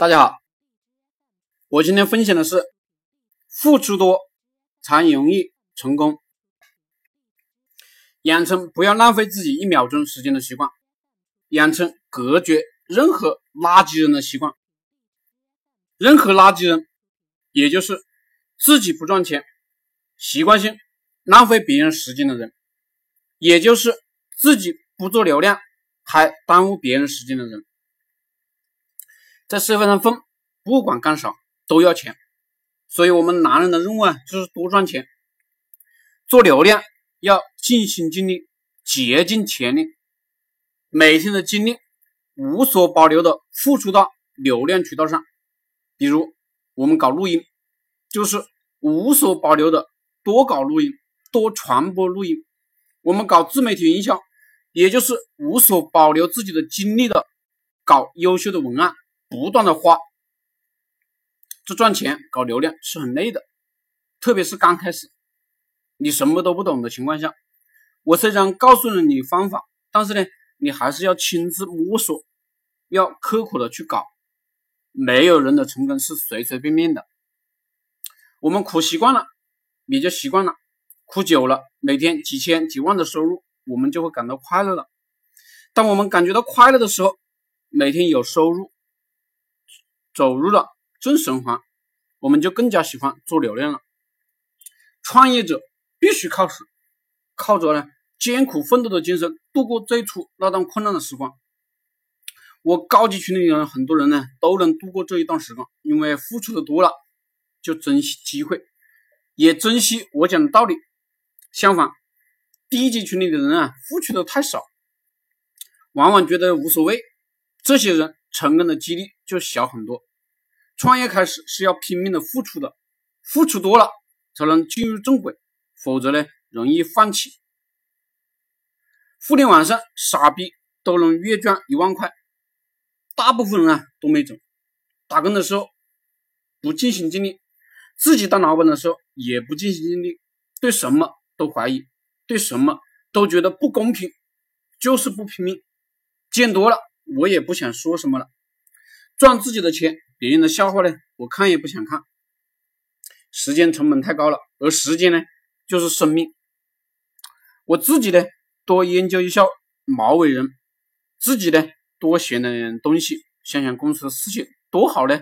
大家好，我今天分享的是付出多才容易成功，养成不要浪费自己一秒钟时间的习惯，养成隔绝任何垃圾人的习惯。任何垃圾人，也就是自己不赚钱，习惯性浪费别人时间的人，也就是自己不做流量还耽误别人时间的人。在社会上混，不管干啥都要钱，所以我们男人的任务啊，就是多赚钱。做流量要尽心尽力，竭尽全力，每天的精力无所保留的付出到流量渠道上。比如我们搞录音，就是无所保留的多搞录音，多传播录音；我们搞自媒体营销，也就是无所保留自己的精力的搞优秀的文案。不断的花，这赚钱搞流量是很累的，特别是刚开始，你什么都不懂的情况下，我虽然告诉了你方法，但是呢，你还是要亲自摸索，要刻苦的去搞。没有人的成功是随随便便的，我们苦习惯了，也就习惯了，苦久了，每天几千几万的收入，我们就会感到快乐了。当我们感觉到快乐的时候，每天有收入。走入了正循环，我们就更加喜欢做流量了。创业者必须靠死，靠着呢艰苦奋斗的精神度过最初那段困难的时光。我高级群里的很多人呢都能度过这一段时光，因为付出的多了，就珍惜机会，也珍惜我讲的道理。相反，低级群里的人啊付出的太少，往往觉得无所谓，这些人成功的几率就小很多。创业开始是要拼命的付出的，付出多了才能进入正轨，否则呢容易放弃。互联网上傻逼都能月赚一万块，大部分人啊都没准。打工的时候不尽心尽力，自己当老板的时候也不尽心尽力，对什么都怀疑，对什么都觉得不公平，就是不拼命。见多了，我也不想说什么了，赚自己的钱。别人的笑话呢，我看也不想看。时间成本太高了，而时间呢，就是生命。我自己呢，多研究一下毛伟人，自己呢，多学点东西，想想公司的事情，多好呢。